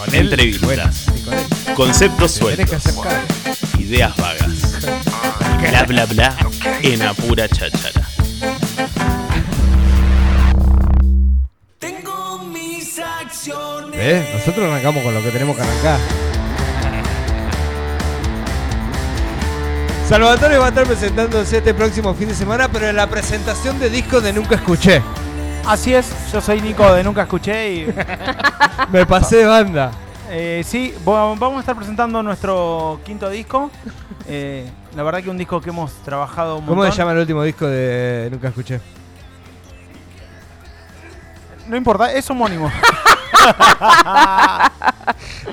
Con entrevistas, conceptos sueltos, ideas vagas, bla bla bla en apura cháchara. ¿Eh? Nosotros arrancamos con lo que tenemos que arrancar. Salvatore va a estar presentándose este próximo fin de semana, pero en la presentación de disco de Nunca Escuché. Así es, yo soy Nico de Nunca Escuché y Me pasé de banda. eh, sí, vamos a estar presentando nuestro quinto disco. Eh, la verdad que un disco que hemos trabajado un ¿Cómo montón. se llama el último disco de Nunca Escuché? No importa, es homónimo.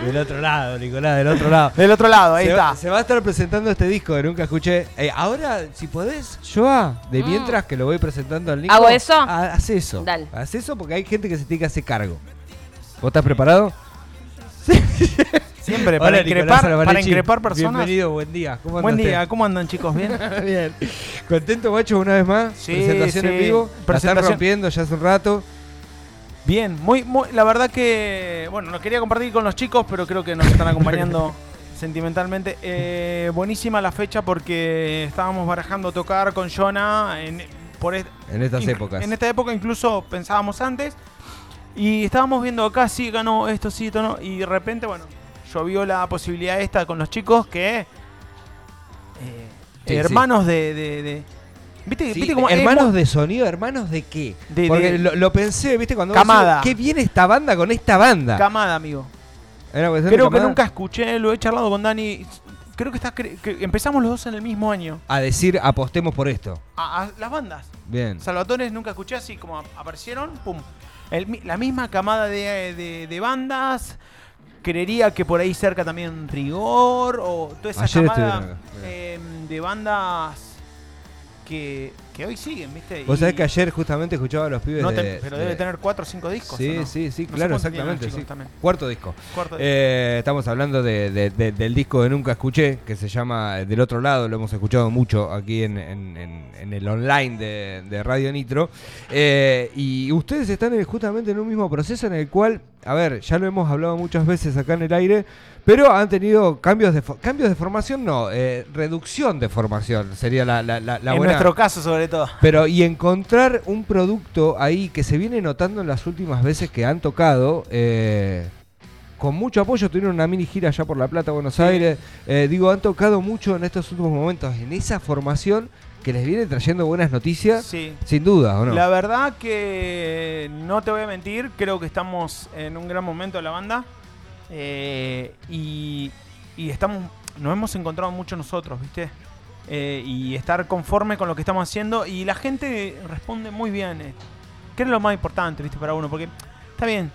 Del otro lado, Nicolás, del otro lado. Del otro lado, ahí se, está. va, se va a estar presentando este disco de Nunca Escuché. Eh, ahora, si podés, Joa, de Mm. mientras que lo voy presentando al Nico. ¿Hago eso? ha- Haz eso. Dale. Haz eso porque hay gente que se tiene que hacer cargo. ¿Vos estás preparado? Siempre, Hola, para, Nicolás increpar, para increpar personas. Bienvenido, buen día. ¿Cómo Buen día, ¿cómo andan chicos? ¿Bien? Bien. ¿Contento, macho, una vez más? Sí, Presentación en vivo. La están Presentación. rompiendo ya hace un rato. Bien, muy, muy, la verdad que, bueno, lo quería compartir con los chicos, pero creo que nos están acompañando sentimentalmente. Eh, buenísima la fecha porque estábamos barajando tocar con Jonah en, por est- En estas épocas. En esta época incluso pensábamos antes y estábamos viendo acá, sí, ganó esto, sí, esto no, y de repente, bueno, llovió la posibilidad esta con los chicos que... eh, Sí, hermanos de... de- de- ¿Viste, Sí, hermanos de sonido, hermanos de qué? De- Porque de- lo, lo pensé, ¿viste? Cuando Camada. decís, ¿Qué viene esta banda con esta banda? Camada, amigo. ¿Era cuestión de Creo que nunca escuché, lo he charlado con Dani. Creo que, está, cre- que empezamos los dos en el mismo año. A decir, apostemos por esto. A, a las bandas. Bien. Salvatores nunca escuché así como ap- aparecieron, pum. El la misma camada de, de- de bandas. Creería que por ahí cerca también Rigor o toda esa Ayer camada eh, de bandas que, que hoy siguen, ¿viste? Vos Y sabés que ayer justamente escuchaba a los pibes no te- de... pero de- debe tener cuatro o cinco discos. Sí, ¿o no? sí, sí, No claro, exactamente. sí. Cuarto disco. Cuarto disco. Eh, estamos hablando de- de- de- del disco de Nunca Escuché, que se llama Del Otro Lado, lo hemos escuchado mucho aquí en, en- en- en el online de, Radio Nitro. Eh, y ustedes están en- justamente en un mismo proceso en el cual, a ver, ya lo hemos hablado muchas veces acá en el aire, pero han tenido cambios de, cambios de formación, no, eh, reducción de formación sería la, la, la, la en buena- nuestro caso, sobre todo. pero y encontrar un producto ahí que se viene notando en las últimas veces que han tocado, eh, con mucho apoyo, tuvieron una mini gira allá por La Plata, Buenos Aires, eh, digo, han tocado mucho en estos últimos momentos, en esa formación que les viene trayendo buenas noticias, Sí. sin duda, ¿o no? La verdad que no te voy a mentir, creo que estamos en un gran momento de la banda eh, y, y estamos, nos hemos encontrado mucho nosotros, ¿viste? Eh, y estar conforme con lo que estamos haciendo y la gente responde muy bien, eh, que es lo más importante, ¿viste? Para uno, porque está bien,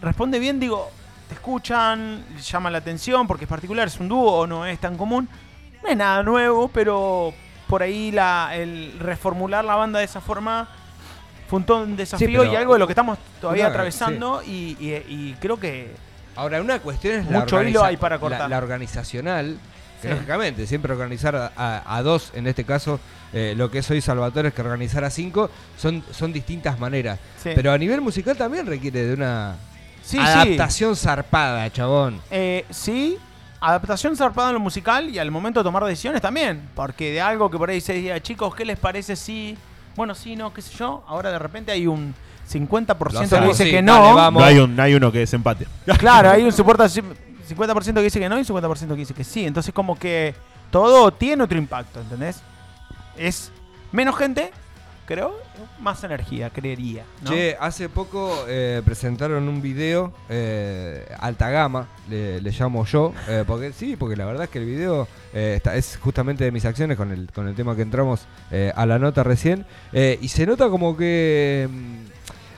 responde bien, digo, te escuchan, llama la atención porque es particular, es un dúo, no es tan común, no es nada nuevo, pero por ahí la, el reformular la banda de esa forma fue un, todo un desafío y algo de lo que estamos todavía atravesando y, y- y creo que Ahora, una cuestión es la, Mucho hilo hay para cortar. la, la organizacional, que Sí. lógicamente, siempre organizar a, a- a dos, en este caso, eh, lo que soy Salvatore es que organizar a cinco, son, son distintas maneras. Pero a nivel musical también requiere de una adaptación zarpada, chabón. Eh, sí, adaptación zarpada en lo musical y al momento de tomar decisiones también. Porque de algo que por ahí se diga, chicos, ¿qué les parece si.? Bueno, sí, no, qué sé yo. Ahora de repente hay un 50% que dice sí, que dale, no. vamos. No hay, un, no hay uno que desempate. Claro, hay un soporte 50% que dice que no y 50% que dice que sí. Entonces, como que todo tiene otro impacto, ¿entendés? Es menos gente, creo, más energía, creería. ¿no? Che, hace poco eh, presentaron un video, eh, alta gama, le, le llamo yo, eh, porque sí, porque la verdad es que el video eh, está- es justamente de mis acciones con el, con el tema que entramos eh, a la nota recién, y se nota como que mm,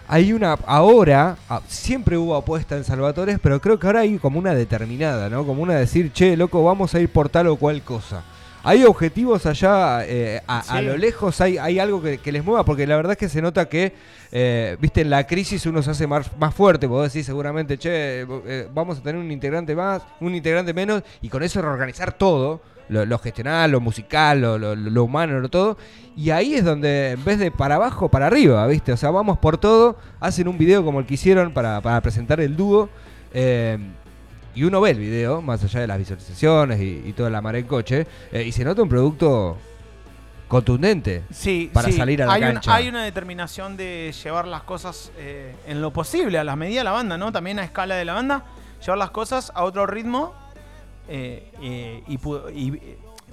hay una, ahora, ah, siempre hubo apuesta en Salvatores, pero creo que ahora hay como una determinada, ¿no? Como una de decir, che, loco, vamos a ir por tal o cual cosa. Hay objetivos allá eh, a, lo lejos, hay, hay algo que, que les mueva, porque la verdad es que se nota que, eh, viste, en la crisis uno se hace más, más fuerte, vos decís seguramente, che, eh, vamos a tener un integrante más, un integrante menos, y con eso reorganizar todo, lo, lo gestional, lo musical, lo, lo- lo humano, lo todo, y ahí es donde en vez de para abajo, para arriba, viste, o sea, vamos por todo, hacen un video como el que hicieron para, para presentar el dúo, Eh, y uno ve el video, más allá de las visualizaciones y, y toda la mar en coche, eh, y se nota un producto contundente. Sí, para sí. salir a la hay una- cancha. hay una determinación de llevar las cosas eh, en lo posible, a las medidas de la banda, ¿no? También a escala de la banda, llevar las cosas a otro ritmo eh, y,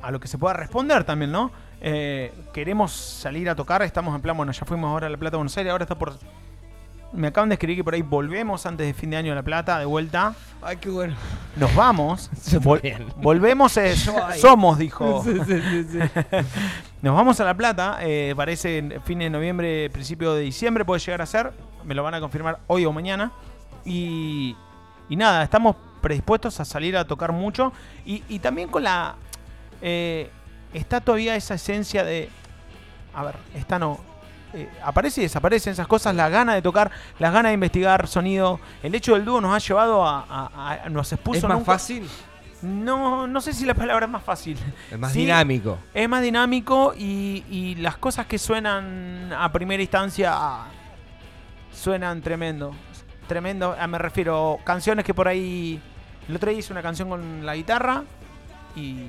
a lo que se pueda responder también, ¿no? Queremos salir a tocar, estamos en plan, bueno, ya fuimos ahora a La Plata, Buenos Aires, ahora está por... Me acaban de escribir que por ahí volvemos antes de fin de año a La Plata, de vuelta. Ay, qué bueno. Nos vamos. Vol- volvemos, eh, somos, dijo. Sí, sí, sí, sí. Nos vamos a La Plata, eh, parece en fin de noviembre, principio de diciembre puede llegar a ser. Me lo van a confirmar hoy o mañana. Y, y nada, estamos predispuestos a salir a tocar mucho. Y, y también con la... eh, está todavía esa esencia de... A ver, esta no... eh, aparece y desaparecen esas cosas, la gana de tocar, las ganas de investigar sonido. El hecho del dúo nos ha llevado a... a- a- nos expuso ¿Es más nunca- fácil? No, no sé si la palabra es más fácil. Es más Sí, dinámico. es más dinámico y, y las cosas que suenan a primera instancia ah, suenan tremendo. Tremendo, ah, me refiero canciones que por ahí. El otro día hice una canción con la guitarra y.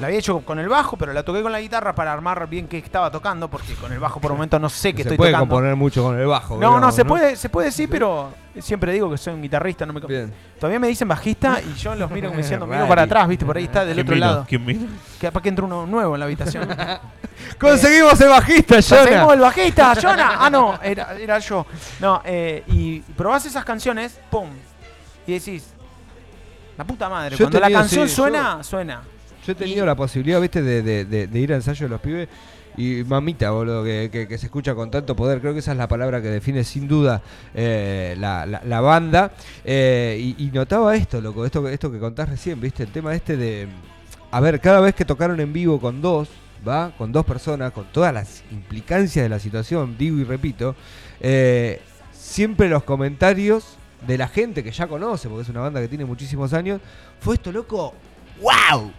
La había hecho con el bajo, pero la toqué con la guitarra para armar bien qué estaba tocando, porque con el bajo por el momento no sé qué se estoy puede tocando. componer mucho con el bajo. No, no, se puede, se puede sí, pero siempre digo que soy un guitarrista, no me Bien. Todavía me dicen bajista y yo los miro como diciendo, miro para atrás, viste, por ahí está del ¿Quién otro vino? lado. ¿Quién vino? Que capaz que entra uno nuevo en la habitación. Conseguimos el bajista, Conseguimos Jonah. el bajista, Jonah. Ah, no, era, era yo. No, eh, y probás esas canciones, pum. Y decís, la puta madre. Yo Cuando la canción sí, suena, suena. Yo he tenido Y- la posibilidad, viste, de, de- de- de ir a ensayo de los pibes. Y mamita, boludo, que, que- que se escucha con tanto poder. Creo que esa es la palabra que define sin duda eh, la, la- la banda. Eh, y, y notaba esto, loco, esto, que- esto que contás recién, viste, el tema este de... A ver, cada vez que tocaron en vivo con dos, ¿va? Con dos personas, con todas las implicancias de la situación, digo y repito, eh, siempre los comentarios de la gente que ya conoce, porque es una banda que tiene muchísimos años, fue esto, loco, ¡wow!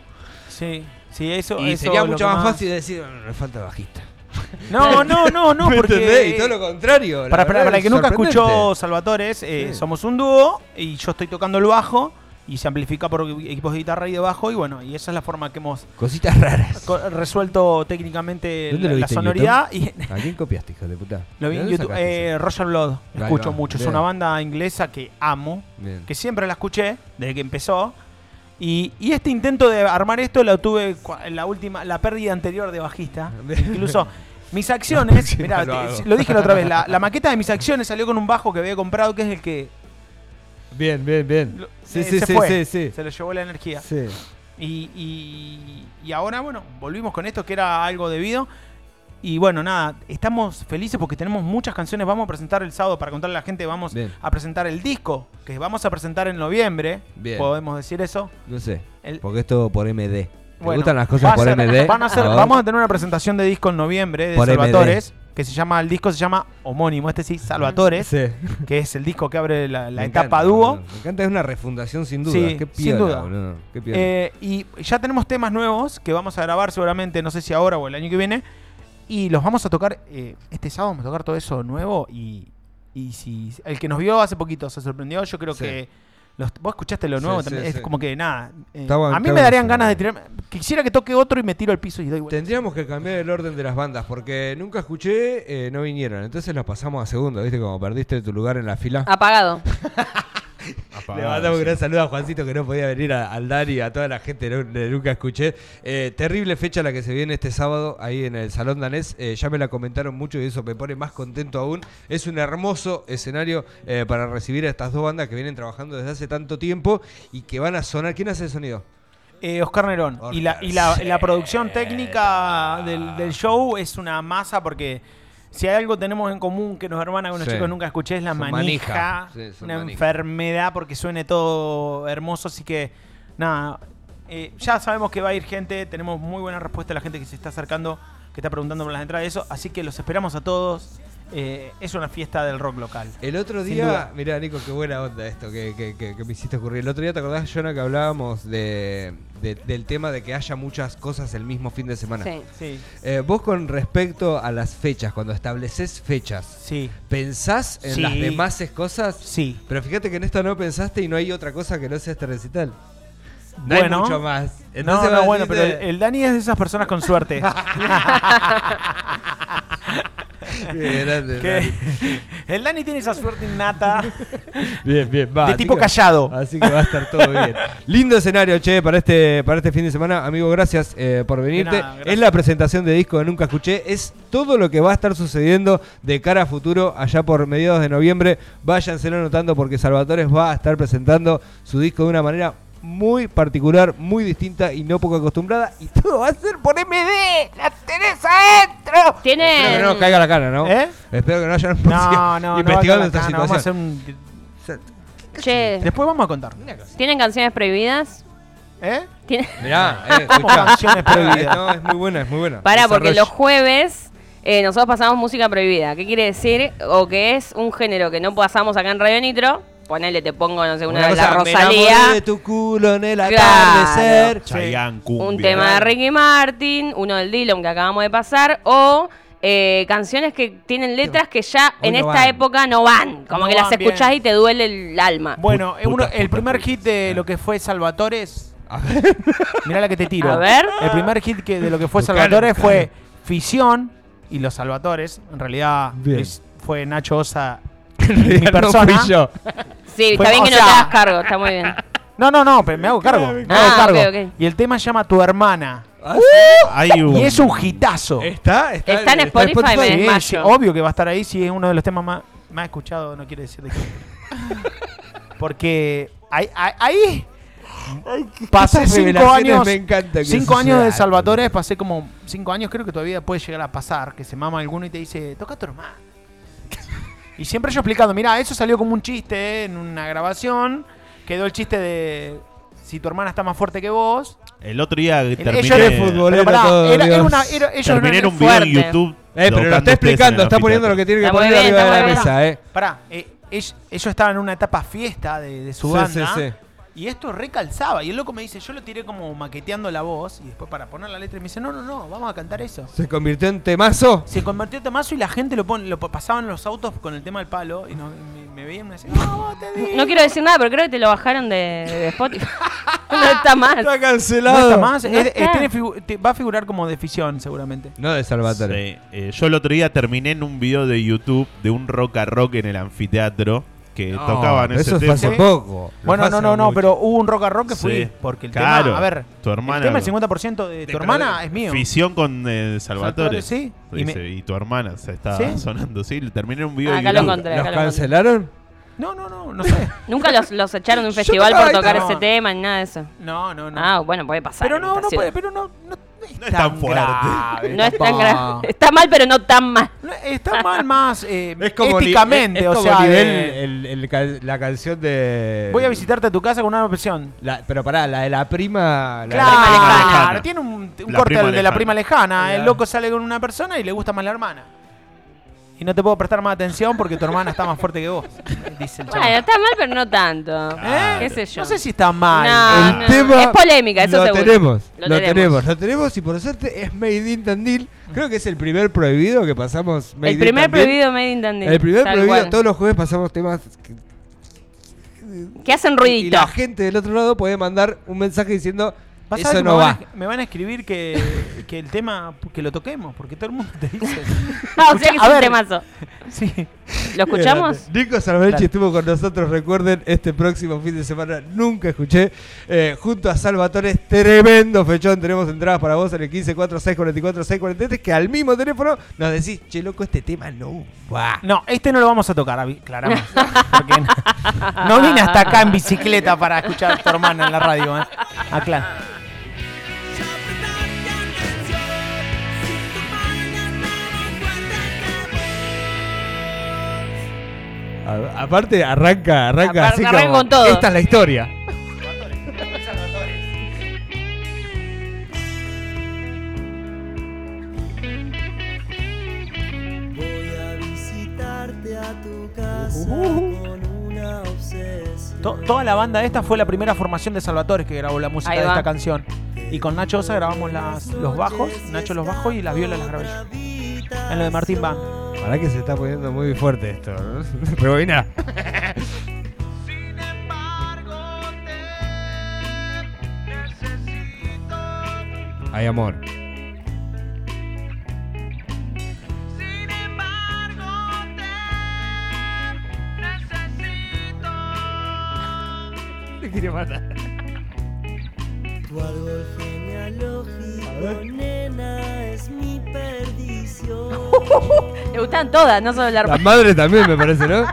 Sí, sí, eso. Y eso sería es mucho que más fácil decir, "Bueno, me falta bajista. No, no, no, no, ¿Me entendés? porque. Y todo lo contrario. Para, para, para el es que nunca escuchó Salvatores, eh, Sí. somos un dúo y yo estoy tocando el bajo y se amplifica por equipos de guitarra y de bajo y bueno, y esa es la forma que hemos Cositas raras. resuelto técnicamente ¿Dónde la, la sonoridad y ¿A quién copiaste, hijo de puta? lo vi ¿De en YouTube. sacaste Eh? Roger Blood, escucho va, mucho, es bien. una banda inglesa que amo, Bien. que siempre la escuché desde que empezó. Y, y este intento de armar esto lo tuve en la última, la pérdida anterior de bajista. Incluso mis acciones, mirá, lo lo dije la otra vez, la, la maqueta de mis acciones salió con un bajo que había comprado, que es el que Bien, bien, bien. lo- Sí, eh, sí, se sí, fue, sí, sí. se lo llevó la energía. Sí. Y, y- y ahora, bueno, volvimos con esto que era algo debido. Y bueno, nada, estamos felices porque tenemos muchas canciones. Vamos a presentar el sábado, para contarle a la gente, vamos Bien. a presentar el disco, que vamos a presentar en noviembre. Bien. Podemos decir eso. No sé. El- Porque esto por MD. ¿Te Bueno, gustan las cosas por ser- MD? van a ser- A ver. vamos a tener una presentación de disco en noviembre de Por Salvatores, que se llama, el disco se llama homónimo, este sí, Salvatores, Sí. que es el disco que abre la, etapa dúo. Me encanta, es una refundación sin duda. Sí, Qué sin duda. Qué. Eh, y ya tenemos temas nuevos que vamos a grabar seguramente, no sé si ahora o el año que viene. Y los vamos a tocar eh, este sábado, vamos a tocar todo eso nuevo. Y, y si el que nos vio hace poquito se sorprendió, yo creo Sí. que... los- vos escuchaste lo nuevo sí, también. Es sí. como que nada. eh, bueno, a mí me darían ganas de tirar. Quisiera que toque otro y me tiro al piso y doy vuelta. Tendríamos que cambiar el orden de las bandas porque nunca escuché, eh, no vinieron. Entonces los pasamos a segundo, ¿viste? Como perdiste tu lugar en la fila. Apagado. Le mandamos un gran saludo a Juancito que no podía venir a- al Dani y a toda la gente de Nunca Escuché. Eh, terrible fecha la que se viene este sábado ahí en el Salón Danés. Eh, ya me la comentaron mucho y eso me pone más contento aún. Es un hermoso escenario eh, para recibir a estas dos bandas que vienen trabajando desde hace tanto tiempo y que van a sonar. ¿Quién hace el sonido? Eh, Oscar Nerón. Oscar, y la, y la, sí. la producción técnica del, del show es una masa porque si hay algo tenemos en común que nos hermana con los Sí. chicos nunca escuché es la Son manija. manija. Sí, son una manija. enfermedad porque suene todo hermoso. Así que nada, eh, ya sabemos que va a ir gente. Tenemos muy buena respuesta de la gente que se está acercando, que está preguntando por las entradas y eso. Así que los esperamos a todos. Eh, es una fiesta del rock local. El otro día, mirá Nico, qué buena onda esto que, que- que- que me hiciste ocurrir. El otro día, ¿te acordás, Jonah, que hablábamos de, de- del tema de que haya muchas cosas el mismo fin de semana? Sí. Sí, Eh, vos con respecto a las fechas, cuando estableces fechas, sí, ¿pensás en Sí. las demás cosas? sí. Pero fíjate que en esto no pensaste y no hay otra cosa que no sea este recital. No Bueno. hay mucho más. Entonces no, bueno, pero el, el Dani es de esas personas con suerte. Grande, que el Dani tiene esa suerte innata Bien, bien, va. de tipo callado. Así que va a estar todo bien. Lindo escenario, che, para este, para este fin de semana. Amigo, gracias eh, por venirte. nada, gracias. Es la presentación de disco que nunca escuché. Es todo lo que va a estar sucediendo de cara a futuro allá por mediados de noviembre. Váyanse anotando porque Salvatore va a estar presentando su disco de una manera muy particular, muy distinta y no poco acostumbrada. Y todo va a ser por MD. ¡La tenés adentro! Espero que Tiene. no nos caiga la cara, ¿no? ¿Eh? Espero que no hayan No, no, investigando no. esta situación. Vamos a hacer un- Che, Después vamos a contar. ¿tienen canciones prohibidas? ¿Eh? ¿Tienen- Mirá, eh, canciones prohibidas. No, es muy buena, es muy buena. Pará, porque los jueves eh, nosotros pasamos música prohibida. ¿Qué quiere decir? O que es un género que no pasamos acá en Radio Nitro. Ponele, te pongo, no sé, una, de la Rosalía. de tu culo en el Claro. atardecer. Chayanne, cumbia. Un tema de Ricky Martin, uno del Dillon que acabamos de pasar, o eh, canciones que tienen letras que ya Hoy en no esta van. época no van. Como No que las escuchás bien. y te duele el alma. Bueno, Puta, uno- el primer puta. hit de lo que fue Salvatores. A ver. Mirá la que te tiro. A ver. El primer hit que de lo que fue Buscalo, Salvatores buscalo. fue Fisión y Los Salvatores. En realidad es- fue Nacho Osa. Realidad no persona. fui yo. Sí, Fue- está bien o que no sea- te hagas cargo, está muy bien. No, no, no, pero me hago cargo. Me Ah, hago cargo. ok, ok. Y el tema se llama Tu hermana. Ah, Hay un, Y es un hitazo. ¿Está? ¿Está, Está en Spotify, me Sí, desmayo. sí, obvio que va a estar ahí si es uno de los temas más, más escuchados, no quiere decir de qué. Porque ahí, ahí, ahí pasé Estas cinco revelaciones años. me encanta que Cinco años de sucedan. Salvatores, pasé como cinco años, creo que todavía puede llegar a pasar, que se mama alguno y te dice, toca a tu hermana. Y siempre yo explicando, mira, eso salió como un chiste eh, en una grabación, quedó el chiste de si tu hermana está más fuerte que vos. El otro día El- terminé, ellos- Qué futbolero Pero pará, todo, era, era una, era- ellos terminé en un video en. YouTube. Eh, pero lo está explicando, está poniendo lo que tiene que Está poner bien, arriba de la mesa, eh. Pará, eh, ellos, ellos estaban en una etapa fiesta de, de su Sí, banda. sí, sí. Y esto recalzaba. Y el loco me dice, yo lo tiré como maqueteando la voz. Y después para poner la letra me dice, no, no, no, vamos a cantar eso. Se convirtió en temazo. Se convirtió en temazo y la gente lo, pon- lo pasaban en los autos con el tema del palo. Y no- me, me veían y me decían, no, vos te digo". No quiero decir nada, pero creo que te lo bajaron de, de Spotify. no está más. Está No cancelado. está más. No Es- es- está. tiene figu- te- va a figurar como de ficción seguramente. No de Salvatore. Sí, eh, yo el otro día terminé en un video de YouTube de un rock a rock en el anfiteatro que No, tocaban ese eso fue tema. hace Sí. poco. Lo Bueno, fue no, hace no, no, mucho. pero hubo un rock a rock que fui. Sí. Porque el Claro, tema, a ver, tu hermana- el tema, el 50% de tu Te hermana es mío. Fisión con eh, Salvatore. Sí. Y Y, me- y tu hermana se está ¿Sí? sonando, sí. Terminé un video de Acá lo encontré. ¿Los acá cancelaron? No, no, no, no sé. Nunca los, los echaron de un festival por tocar ese tema ni nada de eso. No, no, no. Ah, bueno, puede pasar. pero no, no puede, pero no, no, es No es tan fuerte. grave, No es tan grave. Está mal, pero no tan mal. No, Está mal más eh, Es como éticamente, es o como sea, nivel de- el- el ca- la canción de. voy a visitarte a tu casa con una opción. La- pero pará, la de la prima. la de la prima Claro, lejana. tiene un, un corte de la prima lejana. El loco sale con una persona y le gusta más la hermana. Y no te puedo prestar más atención porque tu hermana está más fuerte que vos. Dice el Bueno, chaval. está mal, pero no tanto. ¿Eh? ¿Qué sé yo? No sé si está mal. No, El no. tema Es polémica, eso lo seguro. Tenemos, Lo lo, tenemos. tenemos. lo tenemos y por suerte es Made in Tandil. Creo que es el primer prohibido que pasamos. Made El primer Tandil. prohibido Made in Tandil. El primer Tal prohibido, cual. todos los jueves pasamos temas que- Que hacen y ruidito. la gente del otro lado puede mandar un mensaje diciendo Vas a eso no me, va. van a, me van a escribir que, que el tema, que lo toquemos, porque todo el mundo te dice. Ah, o sea que es a un ver. temazo. Sí. ¿Lo escuchamos? Nico Salvarechi Dale. estuvo con nosotros, recuerden, este próximo fin de semana nunca escuché. eh, junto a Salvatore, tremendo fechón. Tenemos entradas para vos en el 1546446643 que al mismo teléfono nos decís, che loco, este tema no va. No, este no lo vamos a tocar, aclaramos. Porque no, no vine hasta acá en bicicleta para escuchar a tu hermana en la radio. ¿eh? Aclara. Aparte, arranca, arranca así como, con todo. Esta es la historia. To toda la banda esta fue la primera formación de Salvatores que grabó la música de esta canción. Y con Nacho Osa grabamos los bajos, Nacho los bajos y las violas las grabé yo. En lo de Martín Van. Para que se está poniendo muy fuerte esto, ¿no? Rebobina. Hay amor. Te quiere matar. Tu árbol genealógico, Le gustan todas, no solo la La madre también me parece, ¿no?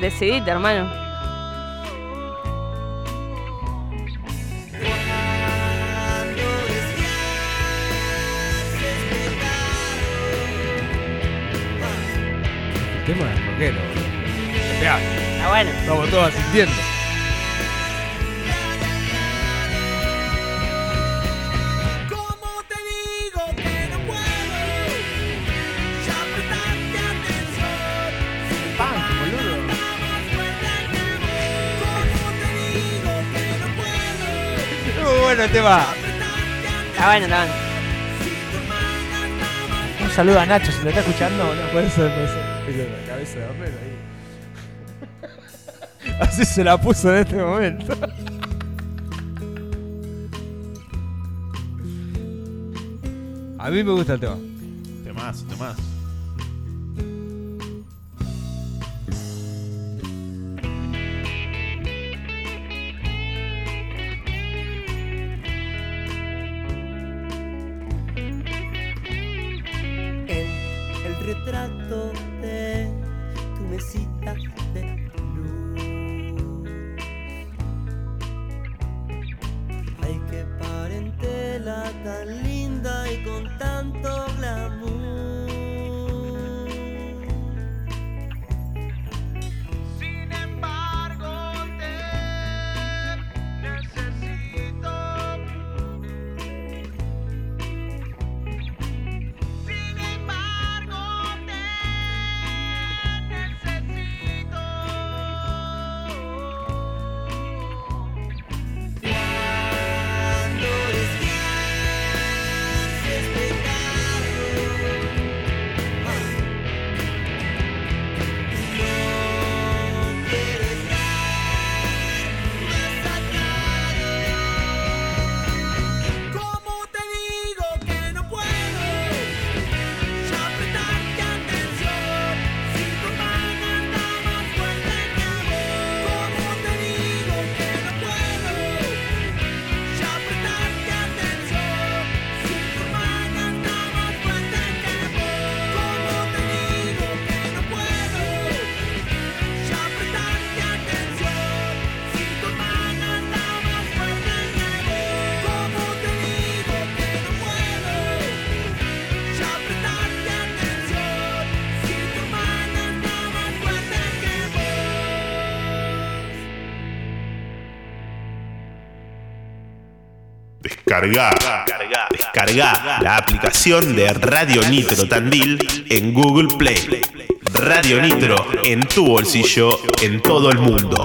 Decidite, hermano. El tema del rockero. Ya, Está bueno. estamos todos sintiendo. Bueno el tema. Está bueno, está bueno. Un saludo a Nacho, si lo está escuchando, boludo. Puede ser, puede ser. La cabeza de Homero ahí. Así se la puso en este momento. A mí me gusta el tema. Temazo, temazo. Qué parentela tan linda y con tanto glamour. Descarga, descarga la aplicación de Radio Nitro Tandil en Google Play. Radio Nitro en tu bolsillo en todo el mundo.